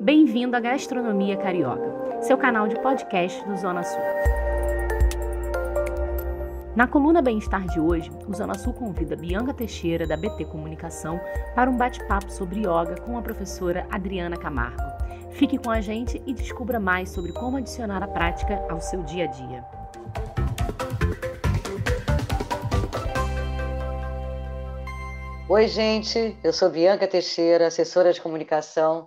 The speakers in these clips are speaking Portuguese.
Bem-vindo à Gastronomia Carioca, seu canal de podcast do Zona Sul. Na coluna Bem-Estar de hoje, o Zona Sul convida Bianca Teixeira, da BT Comunicação, para um bate-papo sobre yoga com a professora Adriana Camargo. Fique com a gente e descubra mais sobre como adicionar a prática ao seu dia a dia. Oi, gente. Eu sou Bianca Teixeira, assessora de comunicação,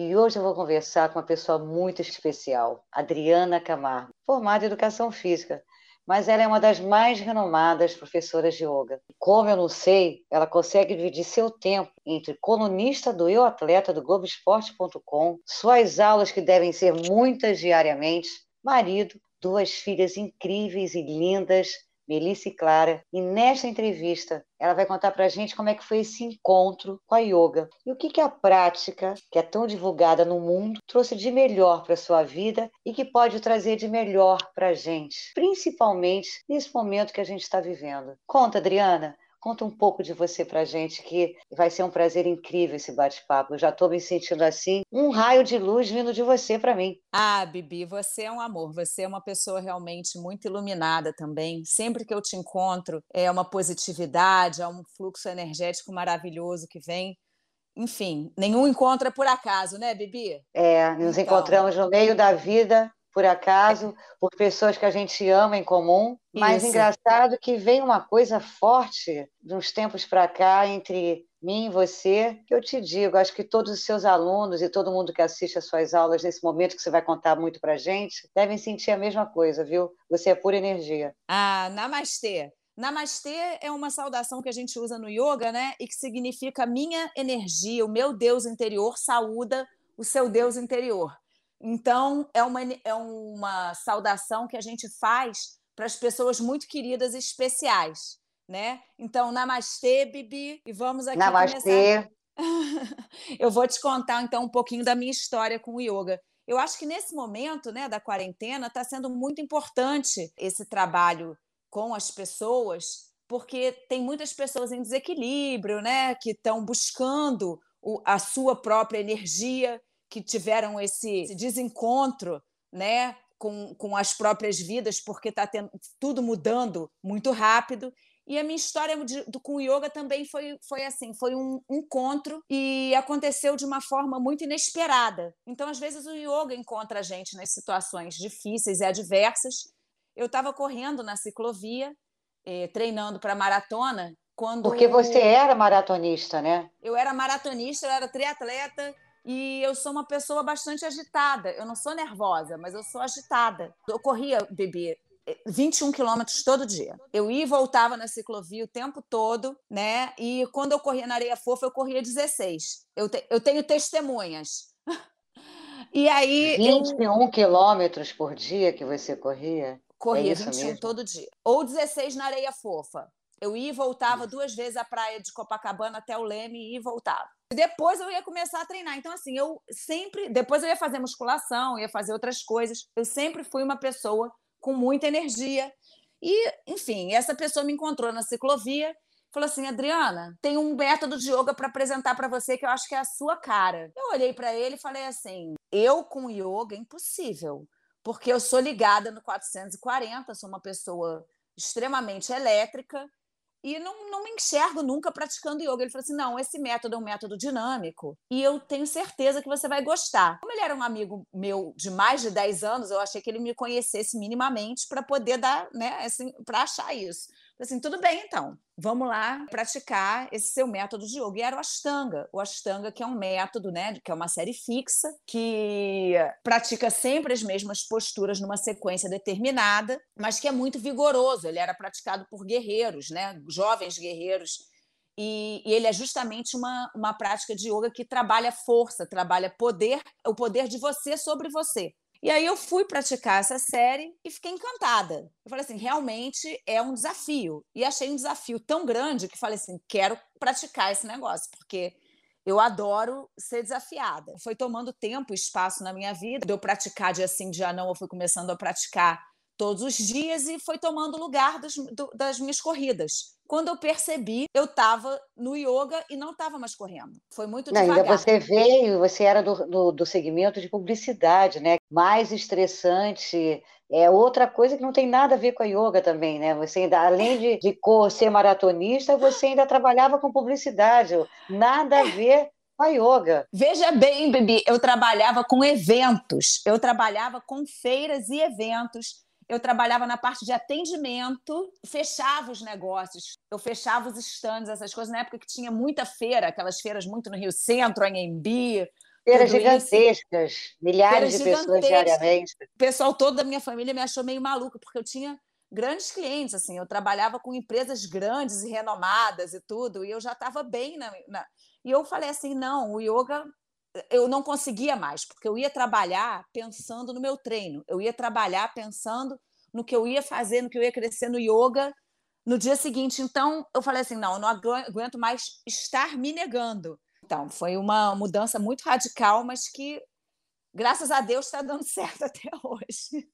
e hoje eu vou conversar com uma pessoa muito especial, Adriana Camargo, formada em educação física, mas ela é uma das mais renomadas professoras de yoga. Como eu não sei, ela consegue dividir seu tempo entre colunista do Eu Atleta do Globoesporte.com, suas aulas que devem ser muitas diariamente, marido, duas filhas incríveis e lindas, Melissa e Clara, e nesta entrevista ela vai contar para a gente como é que foi esse encontro com a yoga e o que, que a prática, que é tão divulgada no mundo, trouxe de melhor para sua vida e que pode trazer de melhor para a gente, principalmente nesse momento que a gente está vivendo. Conta, Adriana, Conta um pouco de você para gente, que vai ser um prazer incrível esse bate-papo. Eu já estou me sentindo assim, um raio de luz vindo de você para mim. Ah, Bibi, você é um amor. Você é uma pessoa realmente muito iluminada também. Sempre que eu te encontro, é uma positividade, é um fluxo energético maravilhoso que vem. Enfim, nenhum encontro é por acaso, né, Bibi? É, nos então... encontramos no meio da vida por acaso, por pessoas que a gente ama em comum. Mas Isso. engraçado que vem uma coisa forte de uns tempos para cá entre mim e você, que eu te digo, acho que todos os seus alunos e todo mundo que assiste às suas aulas nesse momento que você vai contar muito para gente, devem sentir a mesma coisa, viu? Você é pura energia. Ah, namastê. Namastê é uma saudação que a gente usa no yoga, né? E que significa minha energia, o meu Deus interior saúda o seu Deus interior. Então, é uma, é uma saudação que a gente faz para as pessoas muito queridas e especiais. Né? Então, namastê, Bibi, e vamos aqui namastê. começar. Eu vou te contar então um pouquinho da minha história com o yoga. Eu acho que nesse momento, né, da quarentena, está sendo muito importante esse trabalho com as pessoas, porque tem muitas pessoas em desequilíbrio, né, que estão buscando o, a sua própria energia que tiveram esse, esse desencontro né, com, com as próprias vidas, porque está tudo mudando muito rápido. E a minha história de, do, com o yoga também foi, foi assim, foi um encontro e aconteceu de uma forma muito inesperada. Então, às vezes, o yoga encontra a gente nas situações difíceis e adversas. Eu estava correndo na ciclovia, eh, treinando para maratona, quando... Porque você era maratonista, né? Eu era maratonista, eu era triatleta, e eu sou uma pessoa bastante agitada. Eu não sou nervosa, mas eu sou agitada. Eu corria, bebê, 21 quilômetros todo dia. Eu ia e voltava na ciclovia o tempo todo, né? E quando eu corria na areia fofa, eu corria 16. Eu, te, eu tenho testemunhas. e aí. 21 eu... quilômetros por dia que você corria? Corria é 21 mesmo? todo dia. Ou 16 na areia fofa. Eu ia e voltava duas vezes à praia de Copacabana até o Leme, ia e voltava. Depois eu ia começar a treinar. Então, assim, eu sempre. Depois eu ia fazer musculação, ia fazer outras coisas. Eu sempre fui uma pessoa com muita energia. E, enfim, essa pessoa me encontrou na ciclovia falou assim: Adriana, tem um método de yoga para apresentar para você que eu acho que é a sua cara. Eu olhei para ele e falei assim: eu com yoga é impossível, porque eu sou ligada no 440, sou uma pessoa extremamente elétrica e não, não me enxergo nunca praticando yoga. Ele falou assim: não, esse método é um método dinâmico e eu tenho certeza que você vai gostar. Como ele era um amigo meu de mais de 10 anos, eu achei que ele me conhecesse minimamente para poder dar, né, assim, para achar isso assim, tudo bem então, vamos lá praticar esse seu método de yoga. E era o Ashtanga, o Ashtanga que é um método, né, que é uma série fixa, que pratica sempre as mesmas posturas numa sequência determinada, mas que é muito vigoroso. Ele era praticado por guerreiros, né, jovens guerreiros e, e, ele é justamente uma, uma prática de yoga que trabalha força, trabalha poder, o poder de você sobre você. E aí eu fui praticar essa série e fiquei encantada. Eu falei assim, realmente é um desafio. E achei um desafio tão grande que falei assim, quero praticar esse negócio, porque eu adoro ser desafiada. Foi tomando tempo e espaço na minha vida. De eu praticar dia sim, dia não, eu fui começando a praticar todos os dias e foi tomando lugar das, do, das minhas corridas. Quando eu percebi, eu estava no yoga e não estava mais correndo. Foi muito não, devagar. Ainda você veio, você era do, do, do segmento de publicidade, né? Mais estressante, é outra coisa que não tem nada a ver com a yoga também, né? Você ainda, além de, de ser maratonista, você ainda trabalhava com publicidade, nada a ver com a yoga. Veja bem, Bibi, eu trabalhava com eventos, eu trabalhava com feiras e eventos, eu trabalhava na parte de atendimento, fechava os negócios, eu fechava os estandes, essas coisas, na época que tinha muita feira, aquelas feiras muito no Rio Centro, em Embi, Feiras gigantescas, isso. milhares Feiras de pessoas diariamente. O pessoal todo da minha família me achou meio maluca, porque eu tinha grandes clientes, assim, eu trabalhava com empresas grandes e renomadas e tudo, e eu já estava bem na, na, E eu falei assim, não, o yoga eu não conseguia mais, porque eu ia trabalhar pensando no meu treino, eu ia trabalhar pensando no que eu ia fazer, no que eu ia crescer no yoga no dia seguinte. Então, eu falei assim, não, eu não aguento mais estar me negando. Então, foi uma mudança muito radical, mas que, graças a Deus, está dando certo até hoje.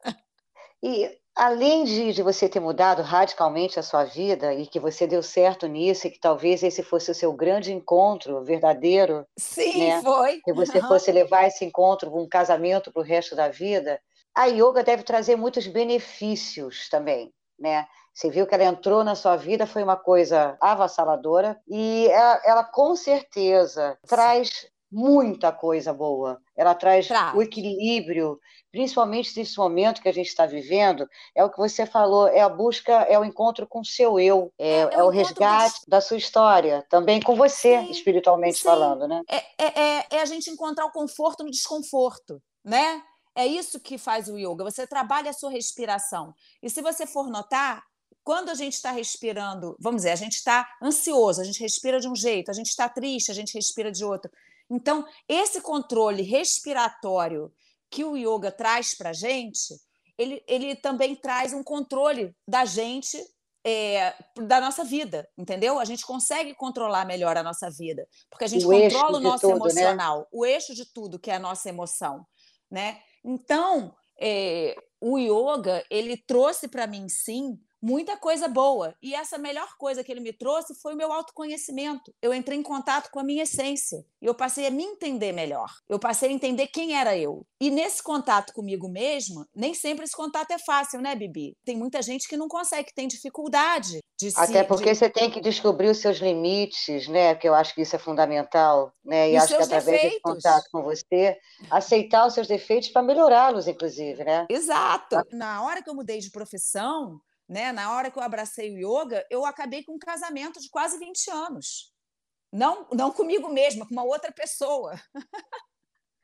E além de, de, você ter mudado radicalmente a sua vida e que você deu certo nisso, e que talvez esse fosse o seu grande encontro verdadeiro. Sim, né? foi. Que você fosse levar esse encontro um casamento para o resto da vida. A yoga deve trazer muitos benefícios também, né? Você viu que ela entrou na sua vida, foi uma coisa avassaladora e ela, ela com certeza traz muita coisa boa. Ela traz o equilíbrio, principalmente nesse momento que a gente está vivendo. É o que você falou, é a busca, é o encontro com o seu eu, é, é, é o resgate da sua história, também com você, sim, espiritualmente sim. falando, né? É, é, é, é a gente encontrar o conforto no desconforto, né? É isso que faz o yoga. Você trabalha a sua respiração. E se você for notar, quando a gente está respirando, vamos dizer, a gente está ansioso, a gente respira de um jeito, a gente está triste, a gente respira de outro. Então, esse controle respiratório que o yoga traz para a gente, ele, ele também traz um controle da gente, é, da nossa vida, entendeu? A gente consegue controlar melhor a nossa vida, porque a gente o controla o nosso tudo, né? emocional, né? o eixo de tudo, que é a nossa emoção, né? Então, é, o yoga, ele trouxe para mim, sim, muita coisa boa. E essa melhor coisa que ele me trouxe foi o meu autoconhecimento. Eu entrei em contato com a minha essência. E eu passei a me entender melhor. Eu passei a entender quem era eu. E nesse contato comigo mesmo, nem sempre esse contato é fácil, né, Bibi? Tem muita gente que não consegue, que tem dificuldade de Até se, porque de... você tem que descobrir os seus limites, né? Que eu acho que isso é fundamental, né? E, e acho que através defeitos. desse contato com você, aceitar os seus defeitos para melhorá-los, inclusive, né? Exato. Na hora que eu mudei de profissão, né? Na hora que eu abracei o yoga, eu acabei com um casamento de quase 20 anos. Não, não comigo mesma, com uma outra pessoa.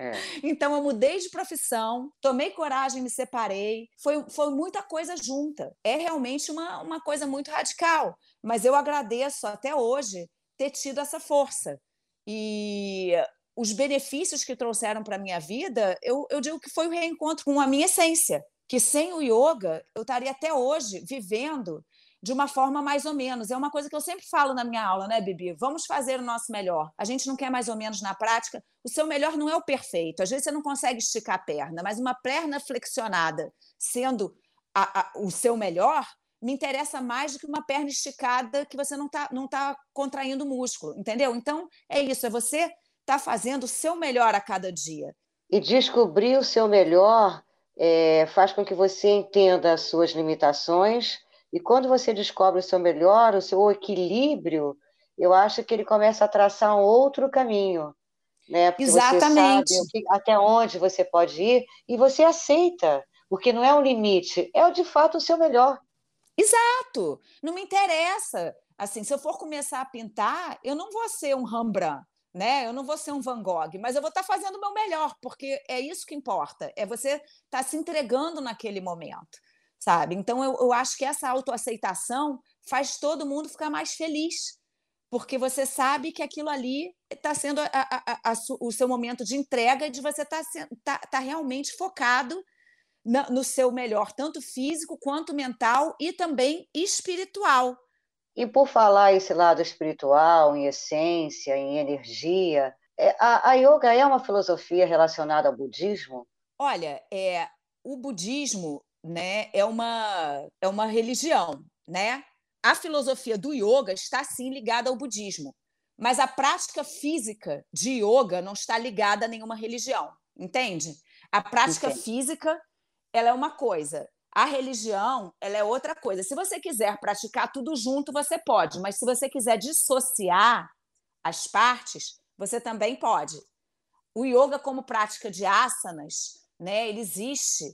É. Então eu mudei de profissão, tomei coragem, me separei. Foi, foi muita coisa junta. É realmente uma, uma coisa muito radical. Mas eu agradeço até hoje ter tido essa força. E os benefícios que trouxeram para a minha vida, eu, eu digo que foi o reencontro com a minha essência que sem o yoga eu estaria até hoje vivendo de uma forma mais ou menos. É uma coisa que eu sempre falo na minha aula, né, Bibi? Vamos fazer o nosso melhor. A gente não quer mais ou menos na prática. O seu melhor não é o perfeito. Às vezes você não consegue esticar a perna, mas uma perna flexionada sendo a, a, o seu melhor me interessa mais do que uma perna esticada que você não está não tá contraindo músculo, entendeu? Então, é isso, é você tá fazendo o seu melhor a cada dia. E descobrir o seu melhor é, faz com que você entenda as suas limitações, e quando você descobre o seu melhor, o seu equilíbrio, eu acho que ele começa a traçar um outro caminho. Né? Porque Exatamente. Você sabe que, até onde você pode ir e você aceita, porque não é um limite, é de fato o seu melhor. Exato. Não me interessa. Assim, se eu for começar a pintar, eu não vou ser um Rembrandt né? Eu não vou ser um Van Gogh, mas eu vou estar tá fazendo o meu melhor, porque é isso que importa, é você estar tá se entregando naquele momento, sabe? Então eu, eu acho que essa autoaceitação faz todo mundo ficar mais feliz, porque você sabe que aquilo ali está sendo a, a, a, o seu momento de entrega, de você estar tá, tá, tá realmente focado no seu melhor, tanto físico quanto mental e também espiritual. E por falar esse lado espiritual, em essência, em energia, é, a, a yoga é uma filosofia relacionada ao budismo? Olha, é, o budismo né, é, uma, é uma religião, né? a filosofia do yoga está sim ligada ao budismo, mas a prática física de yoga não está ligada a nenhuma religião, entende? A prática Entendi. física ela é uma coisa, a religião ela é outra coisa. Se você quiser praticar tudo junto, você pode, mas se você quiser dissociar as partes, você também pode. O yoga como prática de asanas, né, ele existe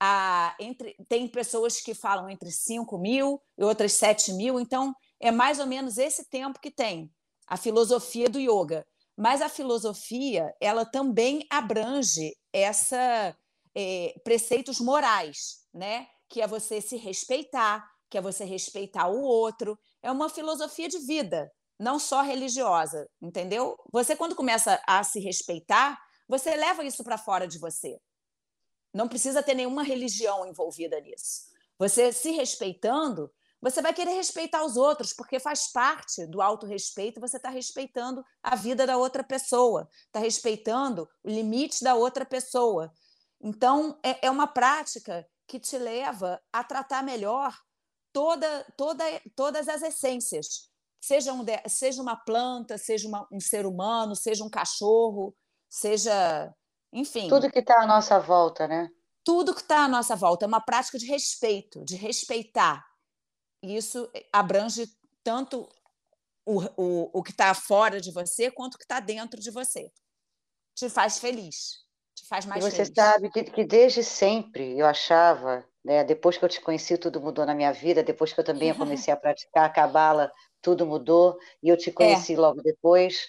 a, entre, tem pessoas que falam entre 5 mil e outras 7 mil, então é mais ou menos esse tempo que tem a filosofia do yoga. Mas a filosofia ela também abrange essa é, preceitos morais, né? Que é você se respeitar, que é você respeitar o outro. É uma filosofia de vida, não só religiosa, entendeu? Você quando começa a se respeitar, você leva isso para fora de você. Não precisa ter nenhuma religião envolvida nisso. Você se respeitando, você vai querer respeitar os outros, porque faz parte do autorrespeito, você está respeitando a vida da outra pessoa, está respeitando o limite da outra pessoa. Então, é, é uma prática que te leva a tratar melhor toda, toda, todas as essências. Seja, um, seja uma planta, seja uma, um ser humano, seja um cachorro, seja enfim. Tudo que está à nossa volta, né? Tudo que está à nossa volta. É uma prática de respeito, de respeitar. E isso abrange tanto o, o, o que está fora de você quanto o que está dentro de você. Te faz feliz. Faz mais e você feliz. sabe que, que desde sempre eu achava, né, depois que eu te conheci, tudo mudou na minha vida. Depois que eu também comecei a praticar a cabala, tudo mudou. E eu te conheci é. logo depois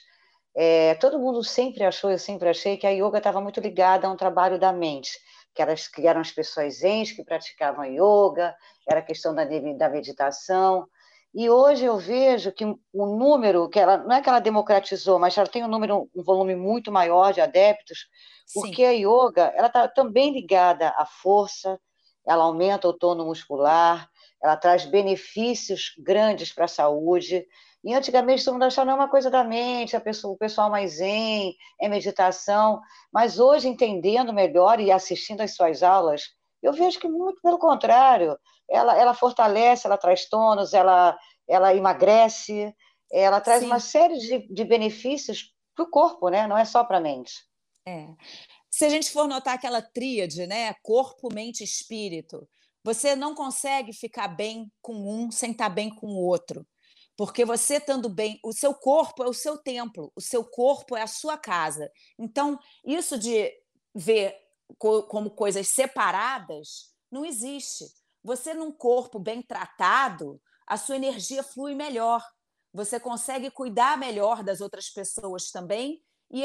é, todo mundo sempre achou, eu sempre achei, que a yoga estava muito ligada a um trabalho da mente, que, elas, que eram as pessoas zen que praticavam yoga, era a questão da, da meditação. E hoje eu vejo que o número, que ela não é que ela democratizou, mas ela tem um número, um volume muito maior de adeptos, porque Sim. a yoga ela está também ligada à força, ela aumenta o tono muscular, ela traz benefícios grandes para a saúde. E antigamente todo mundo achava não é uma coisa da mente, a pessoa, o pessoal mais zen, é meditação. Mas hoje, entendendo melhor e assistindo às suas aulas, eu vejo que muito pelo contrário. Ela, ela fortalece, ela traz tônus, ela, ela emagrece, ela traz Sim. uma série de, de benefícios para o corpo, né? não é só para a mente. É. Se a gente for notar aquela tríade, né? Corpo, mente espírito, você não consegue ficar bem com um sem estar bem com o outro. Porque você estando bem, o seu corpo é o seu templo, o seu corpo é a sua casa. Então, isso de ver co como coisas separadas não existe. Você, num corpo bem tratado, a sua energia flui melhor. Você consegue cuidar melhor das outras pessoas também e,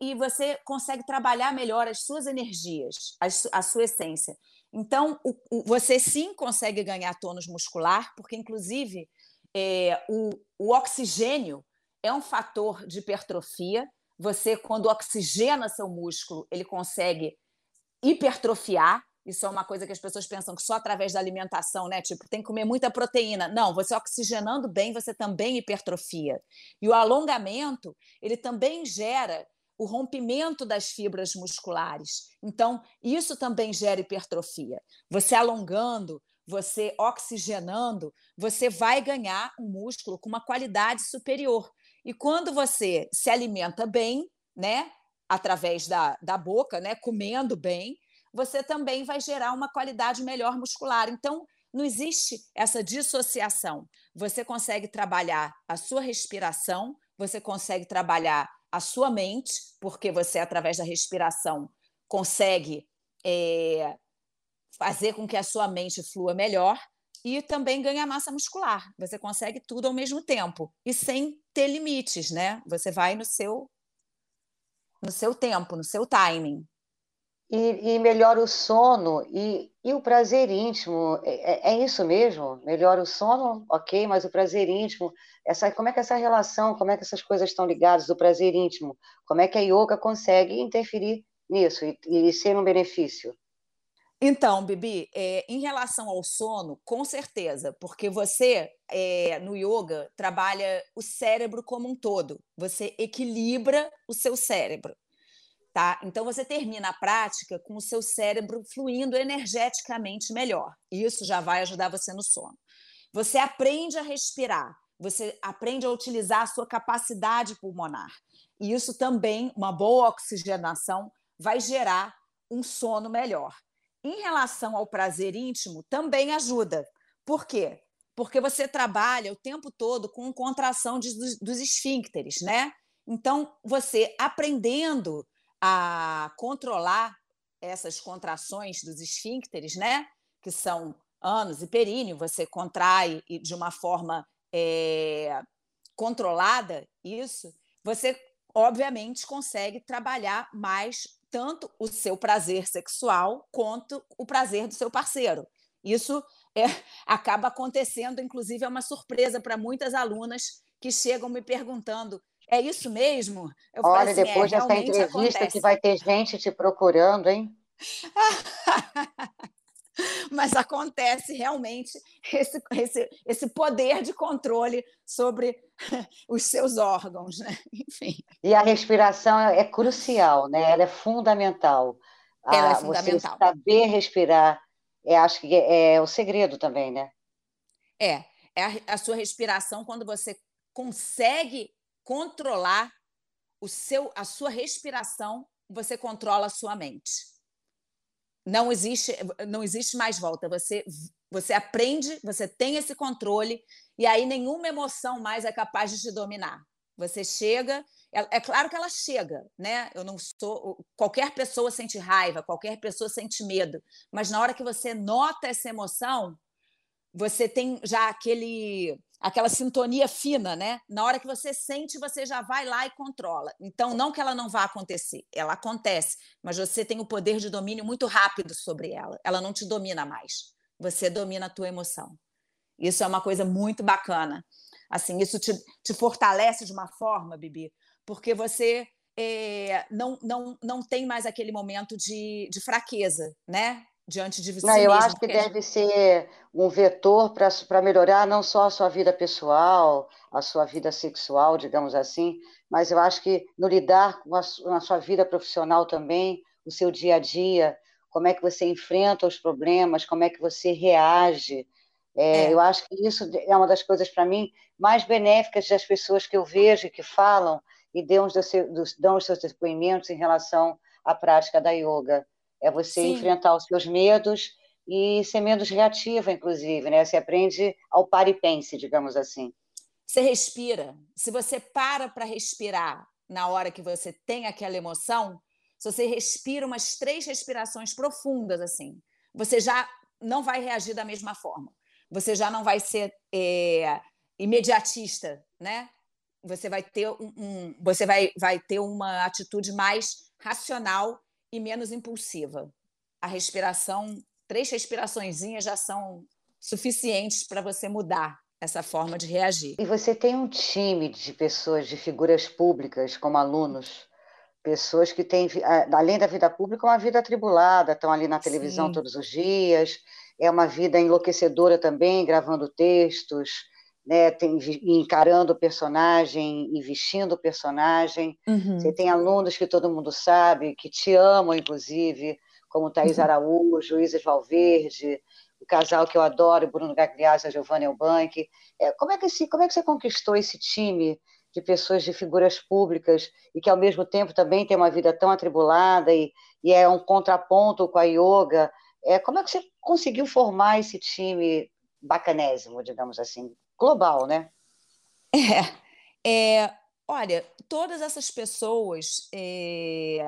e você consegue trabalhar melhor as suas energias, a, sua essência. Então, o, o, você sim consegue ganhar tônus muscular, porque, inclusive, é, o, o oxigênio é um fator de hipertrofia. Você, quando oxigena seu músculo, ele consegue hipertrofiar. Isso é uma coisa que as pessoas pensam que só através da alimentação, né? Tipo, tem que comer muita proteína. Não, você oxigenando bem, você também hipertrofia. E o alongamento, ele também gera o rompimento das fibras musculares. Então, isso também gera hipertrofia. Você alongando, você oxigenando, você vai ganhar um músculo com uma qualidade superior. E quando você se alimenta bem, né, através da, da boca, né, comendo bem, você também vai gerar uma qualidade melhor muscular. Então, não existe essa dissociação. Você consegue trabalhar a sua respiração, você consegue trabalhar a sua mente, porque você, através da respiração, consegue é, fazer com que a sua mente flua melhor e também ganha massa muscular. Você consegue tudo ao mesmo tempo e sem ter limites, né? Você vai no seu no seu tempo, no seu timing. E, e melhora o sono e, e o prazer íntimo. É, é, é, isso mesmo? Melhora o sono, ok, mas o prazer íntimo. Essa, como é que essa relação, como é que essas coisas estão ligadas do prazer íntimo? Como é que a yoga consegue interferir nisso e, e ser um benefício? Então, Bibi, é, em relação ao sono, com certeza, porque você é, no yoga trabalha o cérebro como um todo, você equilibra o seu cérebro. Tá? Então você termina a prática com o seu cérebro fluindo energeticamente melhor. Isso já vai ajudar você no sono. você aprende a respirar, você aprende a utilizar a sua capacidade pulmonar. E isso também, uma boa oxigenação, vai gerar um sono melhor. Em relação ao prazer íntimo, também ajuda. Por quê? Porque você trabalha o tempo todo com contração de, dos, dos esfíncteres, né? Então, você aprendendo a controlar essas contrações dos esfíncteres, né? Que são ânus e períneo, você contrai de uma forma é, controlada isso, você obviamente consegue trabalhar mais tanto o seu prazer sexual quanto o prazer do seu parceiro. Isso é, acaba acontecendo, inclusive, é uma surpresa para muitas alunas que chegam me perguntando: é isso mesmo? Eu Olha, assim, é, depois é, dessa entrevista acontece. que vai ter gente te procurando, hein? Mas acontece realmente esse, esse, esse poder de controle sobre os seus órgãos, né? Enfim. E a respiração é, é crucial, né? Ela é fundamental. Ela é fundamental. Você saber respirar, é, acho que é, é o segredo também, né? É, é a, a sua respiração quando você consegue controlar o seu, a sua respiração, você controla a sua mente. Não existe, não existe mais volta. Você, você aprende, você tem esse controle e aí nenhuma emoção mais é capaz de te dominar. Você chega, é, é, claro que ela chega, né? Eu não sou. Qualquer pessoa sente raiva, qualquer pessoa sente medo, mas na hora que você nota essa emoção, você tem já aquele aquela sintonia fina, né? Na hora que você sente, você já vai lá e controla. Então, não que ela não vá acontecer, ela acontece, mas você tem o poder de domínio muito rápido sobre ela. Ela não te domina mais. Você domina a tua emoção. Isso é uma coisa muito bacana. Assim, isso te, te fortalece de uma forma, Bibi, porque você é, não, não, não tem mais aquele momento de, de fraqueza, né? Diante de você não, eu acho que deve ser um vetor para melhorar não só a sua vida pessoal, a sua vida sexual, digamos assim, mas eu acho que no lidar com a, a sua vida profissional também, o seu dia a dia, como é que você enfrenta os problemas, como é que você reage. É, é. Eu acho que isso é uma das coisas, para mim, mais benéficas das pessoas que eu vejo que falam e dão os seus depoimentos em relação à prática da yoga é você Sim. enfrentar os seus medos e ser menos reativa, inclusive, né? Você aprende ao par e pense, digamos assim. Você respira. Se você para para respirar na hora que você tem aquela emoção, se você respira umas três respirações profundas assim, você já não vai reagir da mesma forma. Você já não vai ser é, imediatista, né? Você vai ter um, um, você vai, vai ter uma atitude mais racional e menos impulsiva. A respiração, três respiraçõezinhas já são suficientes para você mudar essa forma de reagir. E você tem um time de pessoas, de figuras públicas, como alunos, pessoas que têm, além da vida pública, uma vida atribulada, estão ali na televisão Sim. todos os dias, é uma vida enlouquecedora também, gravando textos, né, tem, encarando o personagem e vestindo o personagem. Uhum. Você tem alunos que todo mundo sabe, que te amam, inclusive, como Thaís uhum. Araújo, Isis Valverde, o casal que eu adoro, Bruno Gagliasso e Giovanni Elbank. É, como, é que esse, como é que você conquistou esse time de pessoas, de figuras públicas, e que ao mesmo tempo também tem uma vida tão atribulada e, e é um contraponto com a yoga? É, como é que você conseguiu formar esse time bacanésimo, digamos assim? Global, né? É, é olha, todas essas pessoas é,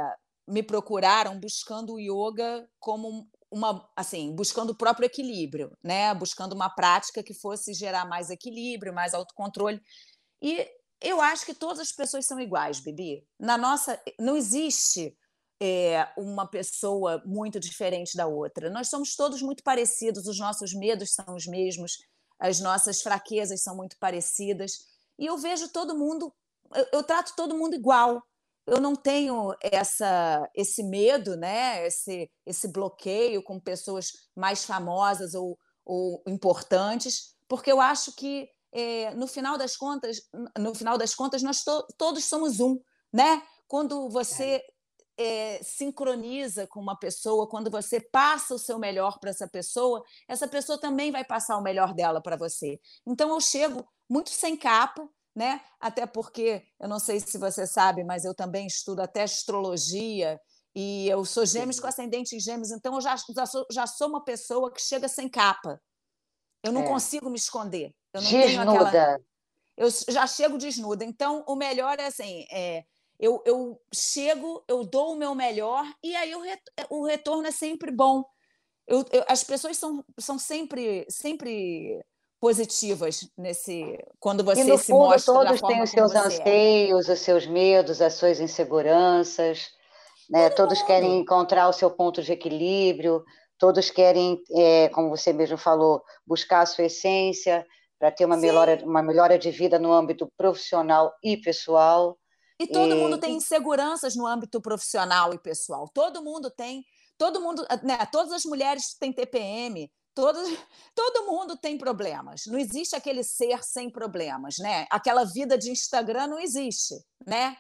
me procuraram buscando o yoga como uma, assim, buscando o próprio equilíbrio, né? Buscando uma prática que fosse gerar mais equilíbrio, mais autocontrole. E eu acho que todas as pessoas são iguais, Bibi. Na nossa, não existe é, uma pessoa muito diferente da outra. Nós somos todos muito parecidos, os nossos medos são os mesmos, as nossas fraquezas são muito parecidas. E eu vejo todo mundo, eu, eu trato todo mundo igual. Eu não tenho essa, esse medo, né? esse, esse bloqueio com pessoas mais famosas ou, ou importantes, porque eu acho que é, no final das contas, no final das contas, nós to todos somos um, né? Quando você é, sincroniza com uma pessoa, quando você passa o seu melhor para essa pessoa, essa pessoa também vai passar o melhor dela para você. Então eu chego muito sem capa, né? Até porque eu não sei se você sabe, mas eu também estudo até astrologia e eu sou gêmeos com ascendente em gêmeos, então eu já, já, sou, já sou uma pessoa que chega sem capa. Eu não é. consigo me esconder. Eu não desnuda. tenho aquela. Eu já chego desnuda. Então, o melhor é assim: é, eu, eu chego, eu dou o meu melhor e aí o, ret, o retorno é sempre bom. Eu, eu, as pessoas são, são sempre, sempre positivas nesse quando você e no se fundo, mostra todos têm os seus é. anseios, é. os seus medos, as suas inseguranças, né? todos mundo. querem encontrar o seu ponto de equilíbrio, todos querem, é, como você mesmo falou, buscar a sua essência para ter uma melhora, uma melhora de vida no âmbito profissional e pessoal. E todo e... mundo tem inseguranças no âmbito profissional e pessoal. Todo mundo tem, todo mundo, né, todas as mulheres têm TPM, todos, todo mundo tem problemas. Não existe aquele ser sem problemas, né? Aquela vida de Instagram não existe, né?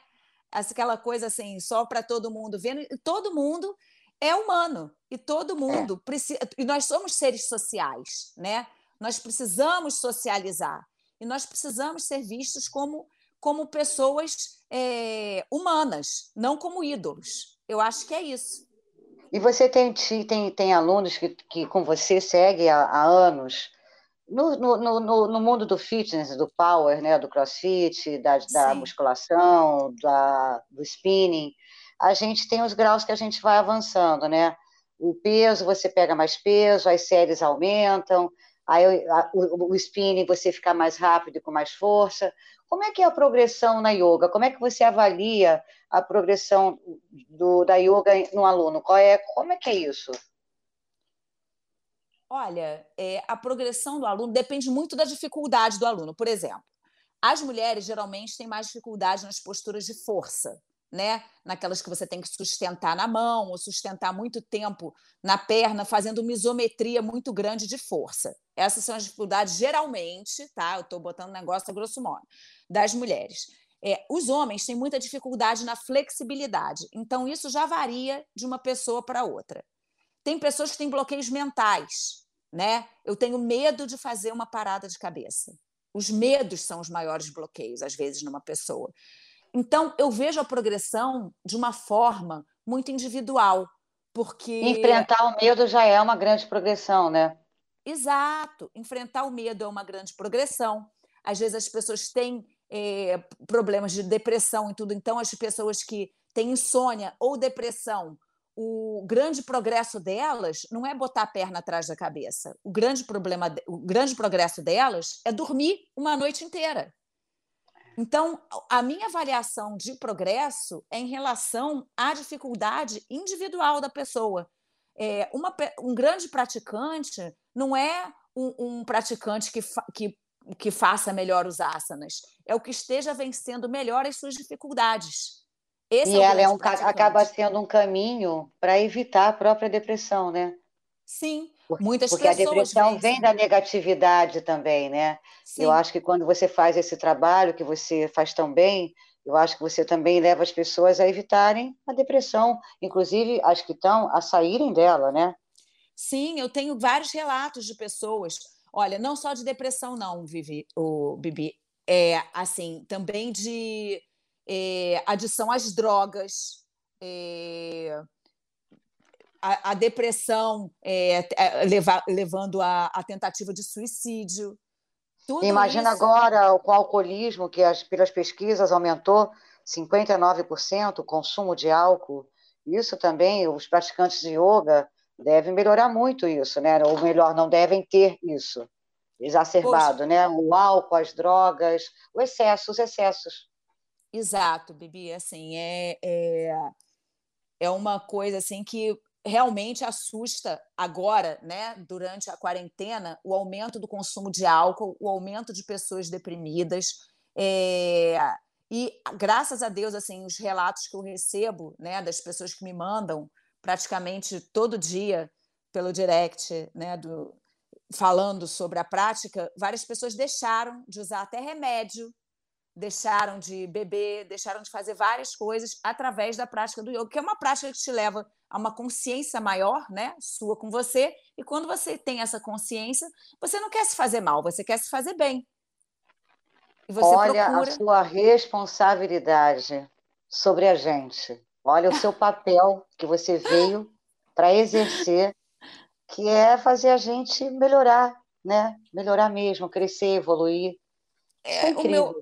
Aquela coisa assim, só para todo mundo ver. Todo mundo é humano e todo é. mundo é. precisa. E nós somos seres sociais, né? Nós precisamos socializar e nós precisamos ser vistos como como pessoas é, humanas, não como ídolos. Eu acho que é isso. E você tem, tem, tem alunos que, que com você segue há, há anos no, no, no, no, mundo do fitness, do power, né, do crossfit, da, da musculação, da, do spinning, a gente tem os graus que a gente vai avançando, né? O peso, você pega mais peso, as séries aumentam, aí a, o, o spinning você fica mais rápido e com mais força. Como é que é a progressão na yoga? Como é que você avalia a progressão do, da yoga no aluno? Qual é, como é que é isso? Olha, é, a progressão do aluno depende muito da dificuldade do aluno. Por exemplo, as mulheres geralmente têm mais dificuldade nas posturas de força né? Naquelas que você tem que sustentar na mão ou sustentar muito tempo na perna, fazendo uma isometria muito grande de força. Essas são as dificuldades, geralmente, tá? Eu estou botando negócio a grosso modo, das mulheres. É, os homens têm muita dificuldade na flexibilidade, então isso já varia de uma pessoa para outra. Tem pessoas que têm bloqueios mentais, né? Eu tenho medo de fazer uma parada de cabeça. Os medos são os maiores bloqueios, às vezes, numa pessoa. Então, eu vejo a progressão de uma forma muito individual, porque. Enfrentar o medo já é uma grande progressão, né? Exato. Enfrentar o medo é uma grande progressão. Às vezes as pessoas têm é, problemas de depressão e tudo, então as pessoas que têm insônia ou depressão, o grande progresso delas não é botar a perna atrás da cabeça. O grande problema, o grande progresso delas é dormir uma noite inteira. Então, a minha avaliação de progresso é em relação à dificuldade individual da pessoa. É, uma, um grande praticante não é um, um praticante que, fa, que, que faça melhor os asanas, é o que esteja vencendo melhor as suas dificuldades. Esse e é ela é um, acaba sendo um caminho para evitar a própria depressão, né? Sim, muitas Porque pessoas. Porque a depressão vem da negatividade também, né? Sim. Eu acho que quando você faz esse trabalho que você faz tão bem, eu acho que você também leva as pessoas a evitarem a depressão, inclusive as que estão a saírem dela, né? Sim, eu tenho vários relatos de pessoas. Olha, não só de depressão, não, Vivi, o Bibi. É, assim, também de é, adição às drogas. É, a, a depressão é, é, leva, levando a, a, tentativa de suicídio. Tudo Imagina isso... agora com o alcoolismo, que as, pelas pesquisas aumentou 59% o consumo de álcool. Isso também, os praticantes de yoga devem melhorar muito isso, né? Ou melhor, não devem ter isso exacerbado, Poxa. né? O álcool, as drogas, o excesso, os excessos. Exato, Bibi, assim, é, é, é uma coisa assim que realmente assusta agora, né, durante a quarentena, o aumento do consumo de álcool, o aumento de pessoas deprimidas. É... E graças a Deus, assim, os relatos que eu recebo, né, das pessoas que me mandam praticamente todo dia pelo direct, né, do, falando sobre a prática, várias pessoas deixaram de usar até remédio deixaram de beber, deixaram de fazer várias coisas através da prática do yoga, que é uma prática que te leva a uma consciência maior, né, sua com você, e quando você tem essa consciência, você não quer se fazer mal, você quer se fazer bem. Olha procura... a sua responsabilidade sobre a gente. Olha o seu papel que você veio para exercer, que é fazer a gente melhorar, né? Melhorar mesmo, crescer, evoluir. É, é o meu,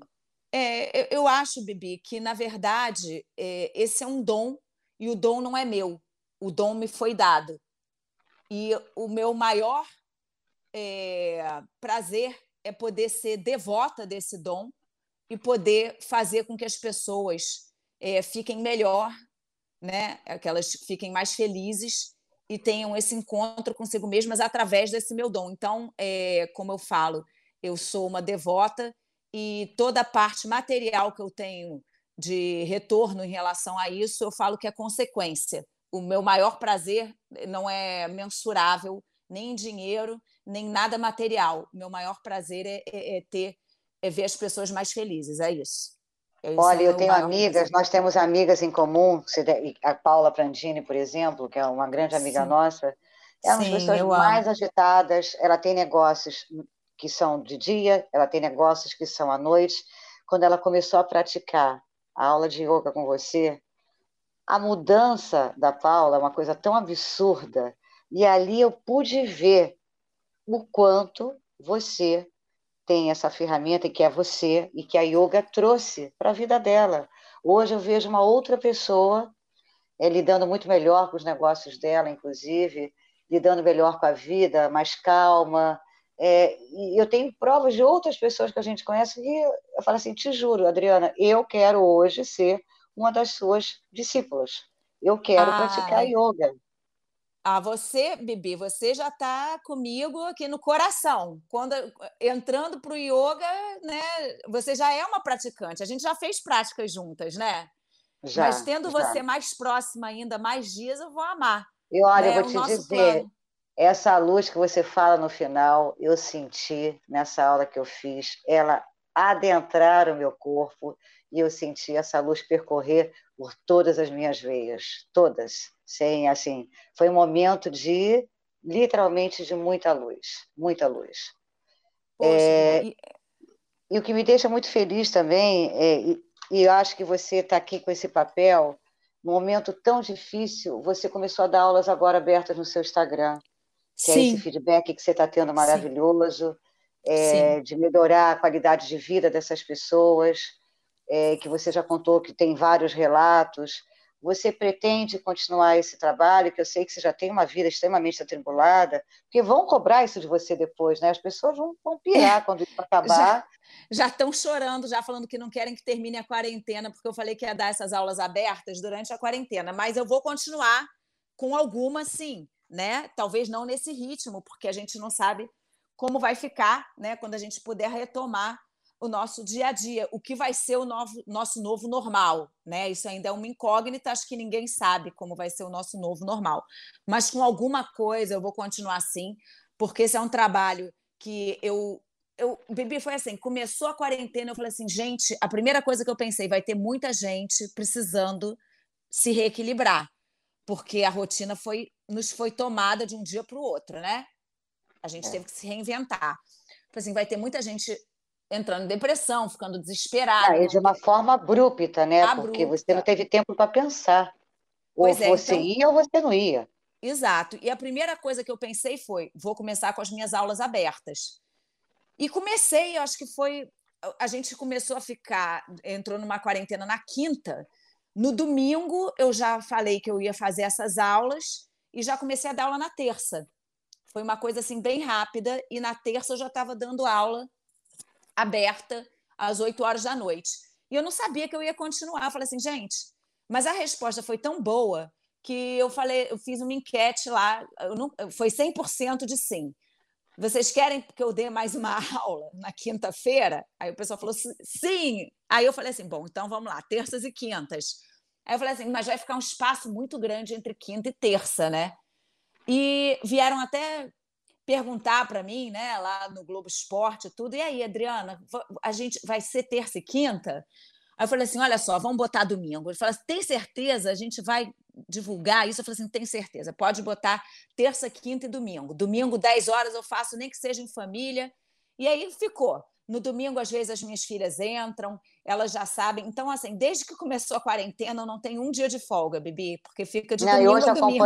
é, eu acho, Bibi, que na verdade é, esse é um dom e o dom não é meu. O dom me foi dado. E o meu maior é, prazer é poder ser devota desse dom e poder fazer com que as pessoas é, fiquem melhor, né? que elas fiquem mais felizes e tenham esse encontro consigo mesmas através desse meu dom. Então, é, como eu falo, eu sou uma devota e toda a parte material que eu tenho de retorno em relação a isso, eu falo que é consequência. O meu maior prazer não é mensurável nem em dinheiro, nem nada material. Meu maior prazer é, é, é ter, é ver as pessoas mais felizes, é isso. É Olha, eu tenho amigas, prazer. nós temos amigas em comum, a Paula Prandini, por exemplo, que é uma grande amiga Sim. nossa, é uma das pessoas mais amo. agitadas, ela tem negócios que são de dia, ela tem negócios que são à noite. Quando ela começou a praticar a aula de yoga com você, a mudança da Paula é uma coisa tão absurda e ali eu pude ver o quanto você tem essa ferramenta que é você e que a yoga trouxe para a vida dela. Hoje eu vejo uma outra pessoa é, lidando muito melhor com os negócios dela, inclusive, lidando melhor com a vida, mais calma. É, e eu tenho provas de outras pessoas que a gente conhece e eu falo assim: te juro, Adriana, eu quero hoje ser uma das suas discípulas. Eu quero ah, praticar yoga. Ah, você, Bibi, você já está comigo aqui no coração. Quando entrando para o yoga, né? Você já é uma praticante. A gente já fez práticas juntas, né? Já, Mas tendo já. você mais próxima ainda, mais dias, eu vou amar. E olha, né? eu vou te dizer, plano. Essa luz que você fala no final, eu senti nessa aula que eu fiz, ela adentrar o meu corpo e eu senti essa luz percorrer por todas as minhas veias, todas, sem assim, foi um momento de literalmente de muita luz, muita luz. Poxa, é, e... e... o que me deixa muito feliz também, é, e, e eu acho que você está aqui com esse papel, num momento tão difícil, você começou a dar aulas agora abertas no seu Instagram, que Sim. é esse feedback que você está tendo maravilhoso, é, de melhorar a qualidade de vida dessas pessoas é, que você já contou que tem vários relatos. Você pretende continuar esse trabalho, que eu sei que você já tem uma vida extremamente atribulada, porque vão cobrar isso de você depois, né? As pessoas vão, vão pirar quando isso acabar. Já estão chorando, já falando que não querem que termine a quarentena, porque eu falei que ia dar essas aulas abertas durante a quarentena, mas eu vou continuar com algumas, sim, né? Talvez não nesse ritmo, porque a gente não sabe como vai ficar, né? Quando a gente puder retomar o nosso dia a dia, o que vai ser o novo, nosso novo normal, né? Isso ainda é uma incógnita, acho que ninguém sabe como vai ser o nosso novo normal. Mas com alguma coisa eu vou continuar assim, porque esse é um trabalho que eu eu, Bibi, foi assim, começou a quarentena, eu falei assim, gente, a primeira coisa que eu pensei, vai ter muita gente precisando se reequilibrar, porque a rotina foi nos foi tomada de um dia para o outro, né? A gente é. teve que se reinventar. Falei assim, vai ter muita gente entrando em depressão, ficando desesperado. Ah, e de uma forma abrupta, né? Abrupta. Porque você não teve tempo para pensar. Ou é, você então... ia ou você não ia. Exato. E a primeira coisa que eu pensei foi: vou começar com as minhas aulas abertas. E comecei, eu acho que foi. A gente começou a ficar, entrou numa quarentena na quinta. No domingo, eu já falei que eu ia fazer essas aulas e já comecei a dar aula na terça. Foi uma coisa assim bem rápida e na terça eu já estava dando aula aberta às 8 horas da noite. E eu não sabia que eu ia continuar. Eu falei assim, gente, mas a resposta foi tão boa que eu falei, eu fiz uma enquete lá, não, foi 100% de sim. Vocês querem que eu dê mais uma aula na quinta-feira? Aí o pessoal falou sim. Aí eu falei assim, bom, então vamos lá, terças e quintas. Aí eu falei assim, mas vai ficar um espaço muito grande entre quinta e terça, né? E vieram até perguntar para mim, né, lá no Globo Esporte, tudo. E aí, Adriana, a gente vai ser terça e quinta? Aí eu falei assim: olha só, vamos botar domingo. Ele falou assim: tem certeza? A gente vai divulgar isso? Eu falei assim: tem certeza, pode botar terça, quinta e domingo. Domingo, 10 horas, eu faço, nem que seja em família. E aí ficou. No domingo, às vezes, as minhas filhas entram, elas já sabem. Então, assim, desde que começou a quarentena, eu não tenho um dia de folga, Bibi, porque fica de não, domingo hoje a domingo.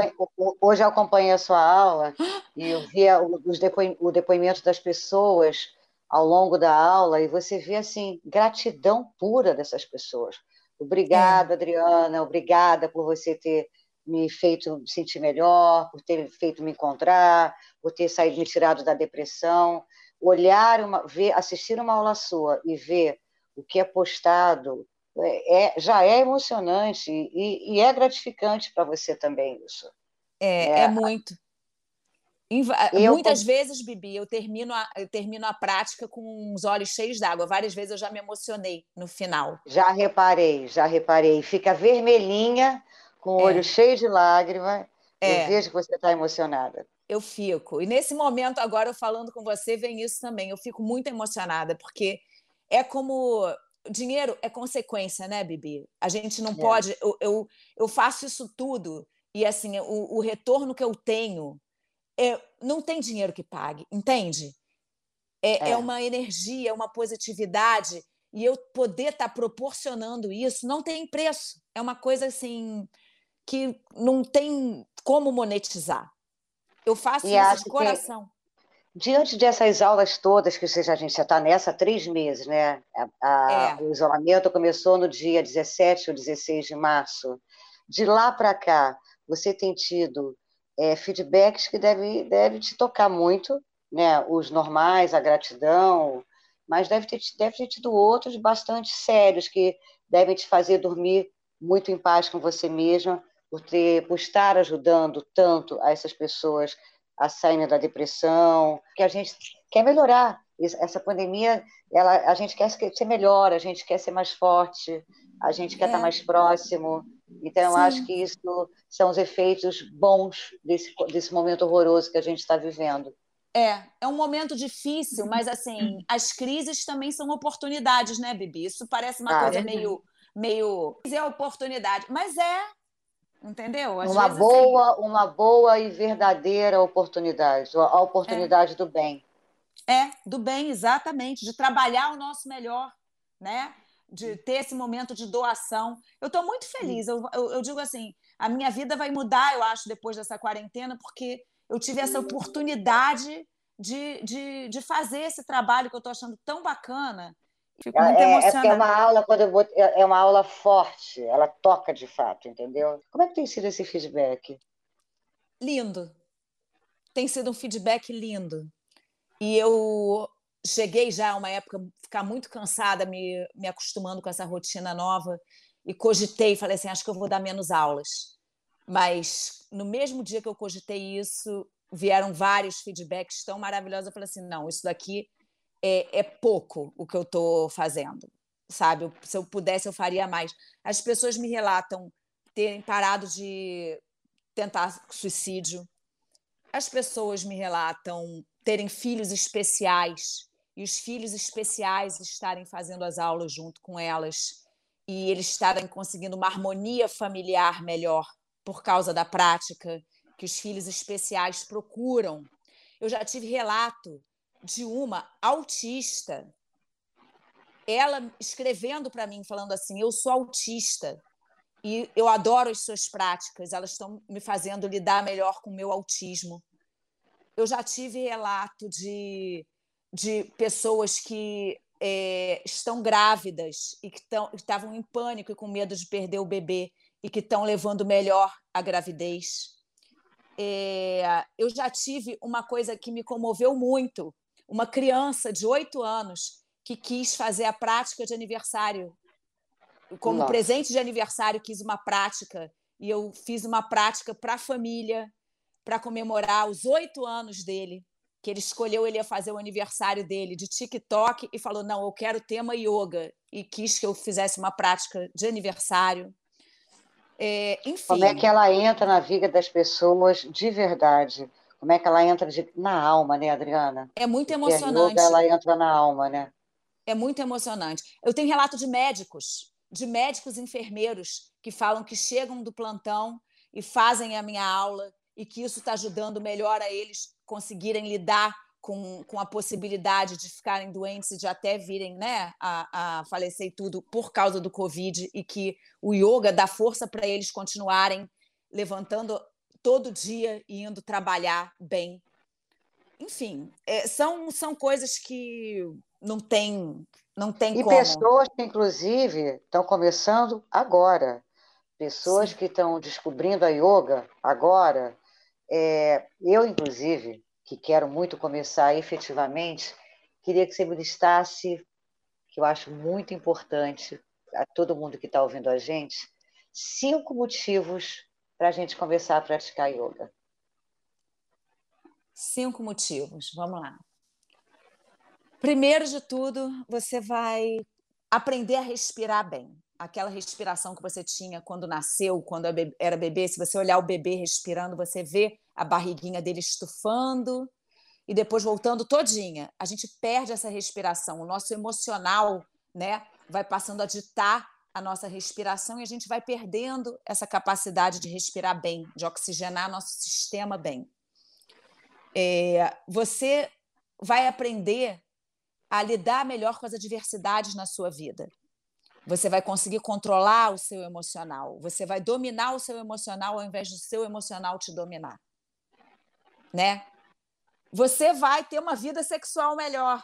Hoje eu acompanhei a sua aula e eu via os o depoimento das pessoas ao longo da aula e você vê, assim, gratidão pura dessas pessoas. Obrigada, é. Adriana, obrigada por você ter me feito me sentir melhor, por ter feito me encontrar, por ter saído me tirado da depressão olhar, uma, ver, assistir uma aula sua e ver o que é postado é, é já é emocionante e, e é gratificante para você também isso. É, é, é muito. Eu, Muitas vezes, Bibi, eu termino, a, eu termino a prática com os olhos cheios d'água. Várias vezes eu já me emocionei no final. Já reparei, já reparei. Fica vermelhinha, com o é. olho cheio de lágrima. É. Eu vejo que você está emocionada eu fico. E nesse momento, agora, eu falando com você, vem isso também. Eu fico muito emocionada, porque é como. Dinheiro é consequência, né, Bibi? A gente não é. pode. Eu, eu, eu, faço isso tudo, e assim, o, o retorno que eu tenho. É, não tem dinheiro que pague, entende? É, é. é uma energia, é uma positividade, e eu poder estar tá proporcionando isso não tem preço. É uma coisa assim que não tem como monetizar. Eu faço e isso de coração. Que, diante dessas aulas todas, que seja, a gente já está nessa há três meses, né? A, a, é. O isolamento começou no dia 17 ou 16 de março. De lá para cá, você tem tido é, feedbacks que devem deve te tocar muito, né? Os normais, a gratidão, mas deve ter, deve ter tido outros bastante sérios que devem te fazer dormir muito em paz com você mesma, por, ter, por estar ajudando tanto a essas pessoas a saírem da depressão, que a gente quer melhorar. Essa pandemia, ela, a gente quer ser melhor, a gente quer ser mais forte, a gente quer é. estar mais próximo. Então, eu acho que isso são os efeitos bons desse, desse momento horroroso que a gente está vivendo. É, é um momento difícil, mas assim, as crises também são oportunidades, né, Bibi? Isso parece uma ah, coisa é. meio, meio. É oportunidade, mas é, Entendeu? Às uma vezes, assim, boa, assim... uma boa e verdadeira oportunidade, a oportunidade é. do bem. É, do bem, exatamente, de trabalhar o nosso melhor, né? De ter esse momento de doação. Eu estou muito feliz. Eu, eu, eu, digo assim, a minha vida vai mudar, eu acho, depois dessa quarentena, porque eu tive essa oportunidade de, de, de fazer esse trabalho que eu estou achando tão bacana Fico é, muito é, emocionada. É, é uma aula quando eu vou, é, é uma aula forte, ela toca de fato, entendeu? Como é que tem sido esse feedback? Lindo. Tem sido um feedback lindo. E eu cheguei já a uma época ficar muito cansada, me, me acostumando com essa rotina nova e cogitei, falei assim, acho que eu vou dar menos aulas. Mas no mesmo dia que eu cogitei isso, vieram vários feedbacks tão maravilhosos. Eu falei assim, não, isso daqui é, é pouco o que eu estou fazendo, sabe? Se eu pudesse, eu faria mais. As pessoas me relatam terem parado de tentar suicídio. As pessoas me relatam terem filhos especiais e os filhos especiais estarem fazendo as aulas junto com elas e eles estarem conseguindo uma harmonia familiar melhor por causa da prática que os filhos especiais procuram. Eu já tive relato de uma autista, ela escrevendo para mim, falando assim: Eu sou autista e eu adoro as suas práticas, elas estão me fazendo lidar melhor com o meu autismo. Eu já tive relato de, de pessoas que é, estão grávidas e que estavam em pânico e com medo de perder o bebê e que estão levando melhor a gravidez. É, eu já tive uma coisa que me comoveu muito, uma criança de oito anos que quis fazer a prática de aniversário. Como Nossa. presente de aniversário, quis uma prática. E eu fiz uma prática para a família, para comemorar os oito anos dele, que ele escolheu, ele ia fazer o aniversário dele de TikTok e falou: Não, eu quero tema yoga. E quis que eu fizesse uma prática de aniversário. É, enfim. Como é que ela entra na vida das pessoas de verdade? Como é que ela entra de, na alma, né, Adriana? É muito emocionante. Yoga, ela entra na alma, né? É muito emocionante. Eu tenho relato de médicos, de médicos enfermeiros que falam que chegam do plantão e fazem a minha aula e que isso está ajudando melhor a eles conseguirem lidar com, com a possibilidade de ficarem doentes e de até virem né, a, a falecer e tudo por causa do Covid e que o yoga dá força para eles continuarem levantando todo dia indo trabalhar bem. Enfim, é, são, são coisas que não tem, não tem e como. E pessoas que, inclusive, estão começando agora. Pessoas Sim. que estão descobrindo a yoga agora. É, eu, inclusive, que quero muito começar efetivamente, queria que você me listasse, que eu acho muito importante a todo mundo que está ouvindo a gente, cinco motivos para a gente começar a praticar yoga. Cinco motivos, vamos lá. Primeiro de tudo, você vai aprender a respirar bem. Aquela respiração que você tinha quando nasceu, quando era bebê. Se você olhar o bebê respirando, você vê a barriguinha dele estufando e depois voltando todinha. A gente perde essa respiração, o nosso emocional, né, vai passando a ditar a nossa respiração e a gente vai perdendo essa capacidade de respirar bem, de oxigenar nosso sistema bem. É, você vai aprender a lidar melhor com as adversidades na sua vida. Você vai conseguir controlar o seu emocional. Você vai dominar o seu emocional ao invés do seu emocional te dominar né? Você vai ter uma vida sexual melhor,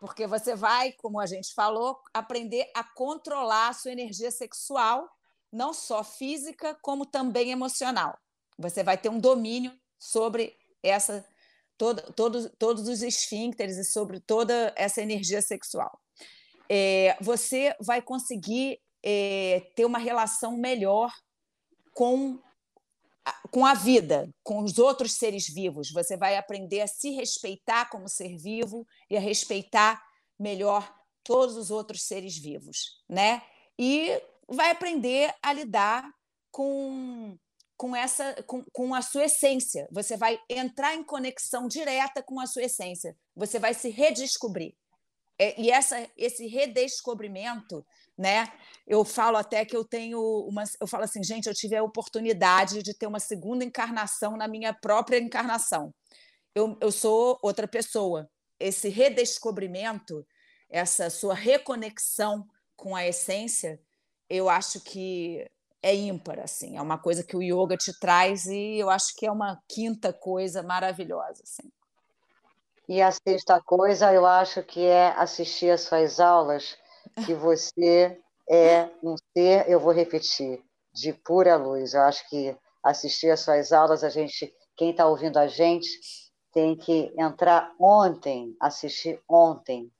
porque você vai, como a gente falou, aprender a controlar a sua energia sexual, não só física, como também emocional. Você vai ter um domínio sobre essa todo, todo, todos os esfíncteres e sobre toda essa energia sexual. É, você vai conseguir é, ter uma relação melhor com com a vida, com os outros seres vivos. Você vai aprender a se respeitar como ser vivo e a respeitar melhor todos os outros seres vivos, né? E vai aprender a lidar com com essa com, com a sua essência. Você vai entrar em conexão direta com a sua essência. Você vai se redescobrir. É, e essa, esse redescobrimento né? Eu falo até que eu tenho uma. Eu falo assim, gente, eu tive a oportunidade de ter uma segunda encarnação na minha própria encarnação. Eu, eu sou outra pessoa. Esse redescobrimento, essa sua reconexão com a essência, eu acho que é ímpar, assim. É uma coisa que o yoga te traz e eu acho que é uma quinta coisa maravilhosa, assim. E a sexta coisa, eu acho que é assistir às suas aulas que você é um ser, eu vou repetir, de pura luz. Eu acho que assistir às suas aulas, a gente, quem está ouvindo a gente, tem que entrar ontem, assistir ontem.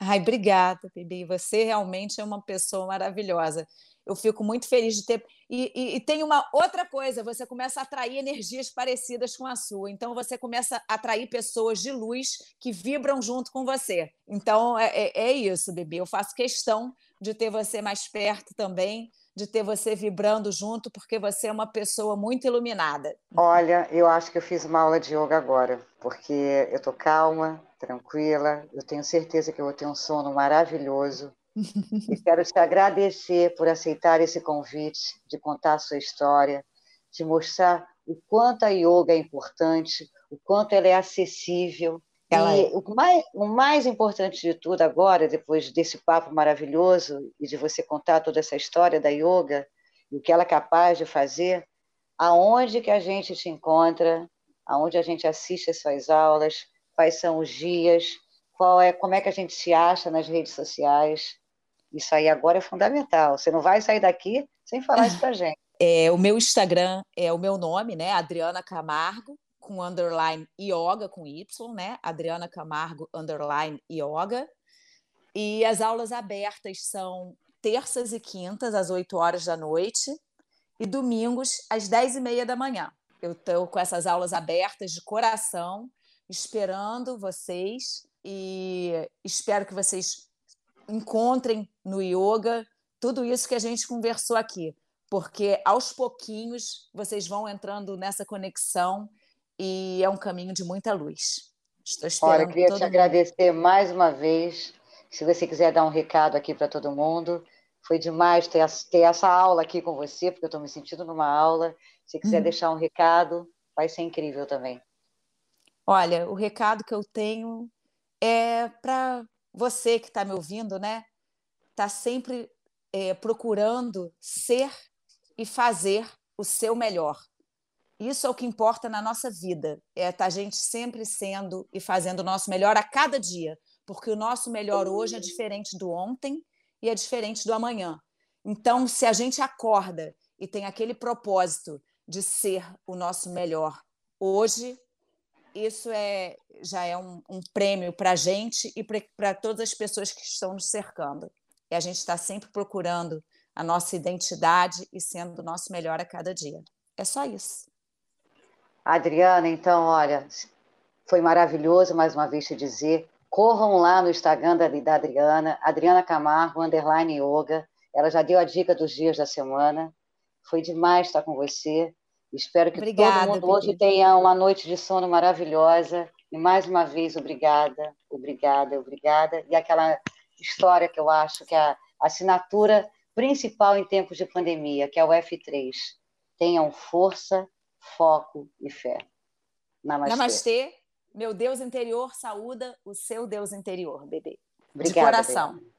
Ai, obrigada, Bibi. Você realmente é uma pessoa maravilhosa. Eu fico muito feliz de ter. E, e, e, tem uma outra coisa: você começa a atrair energias parecidas com a sua. Então, você começa a atrair pessoas de luz que vibram junto com você. Então, é, é, é isso, Bibi. Eu faço questão de ter você mais perto também, de ter você vibrando junto, porque você é uma pessoa muito iluminada. Olha, eu acho que eu fiz uma aula de yoga agora, porque eu tô calma, tranquila, eu tenho certeza que eu vou ter um sono maravilhoso e quero te agradecer por aceitar esse convite, de contar a sua história, de mostrar o quanto a yoga é importante, o quanto ela é acessível. Ela e é. o, mais, o mais importante de tudo agora, depois desse papo maravilhoso e de você contar toda essa história da yoga e o que ela é capaz de fazer, aonde que a gente te encontra, aonde a gente assiste as suas aulas, quais são os dias, qual é, como é que a gente se acha nas redes sociais. Isso aí agora é fundamental. Você não vai sair daqui sem falar isso para gente. É, o meu Instagram é o meu nome, né? Adriana Camargo, com underline yoga, com Y, né? Adriana Camargo, underline yoga. E as aulas abertas são terças e quintas, às 8 horas da noite, e domingos, às 10 e meia da manhã. Eu estou com essas aulas abertas de coração, esperando vocês, e espero que vocês encontrem no yoga tudo isso que a gente conversou aqui, porque aos pouquinhos vocês vão entrando nessa conexão e é um caminho de muita luz. Estou esperando. Olha, eu queria te mundo. agradecer mais uma vez. Se você quiser dar um recado aqui para todo mundo, foi demais ter, ter, essa aula aqui com você, porque eu estou me sentindo numa aula. Se quiser uhum. deixar um recado, vai ser incrível também. Olha, o recado que eu tenho é para você que está me ouvindo, né? Está sempre é, procurando ser e fazer o seu melhor. Isso é o que importa na nossa vida, é estar tá a gente sempre sendo e fazendo o nosso melhor a cada dia, porque o nosso melhor hoje é diferente do ontem e é diferente do amanhã. Então, se a gente acorda e tem aquele propósito de ser o nosso melhor hoje, isso é já é um, um prêmio para a gente e para todas as pessoas que estão nos cercando. E a gente está sempre procurando a nossa identidade e sendo o nosso melhor a cada dia. É só isso. Adriana, então, olha, foi maravilhoso mais uma vez te dizer. Corram lá no Instagram da, da Adriana, Adriana Camargo, underline yoga. Ela já deu a dica dos dias da semana. Foi demais estar com você. Espero que obrigada, todo mundo hoje tenha uma noite de sono maravilhosa. E mais uma vez, obrigada, obrigada, obrigada. E aquela história que eu acho que é a assinatura principal em tempos de pandemia, que é o F3. Tenham força, foco e fé. Namastê. Namastê. Meu Deus interior saúda o seu Deus interior, bebê. Obrigada, de coração. Bebê.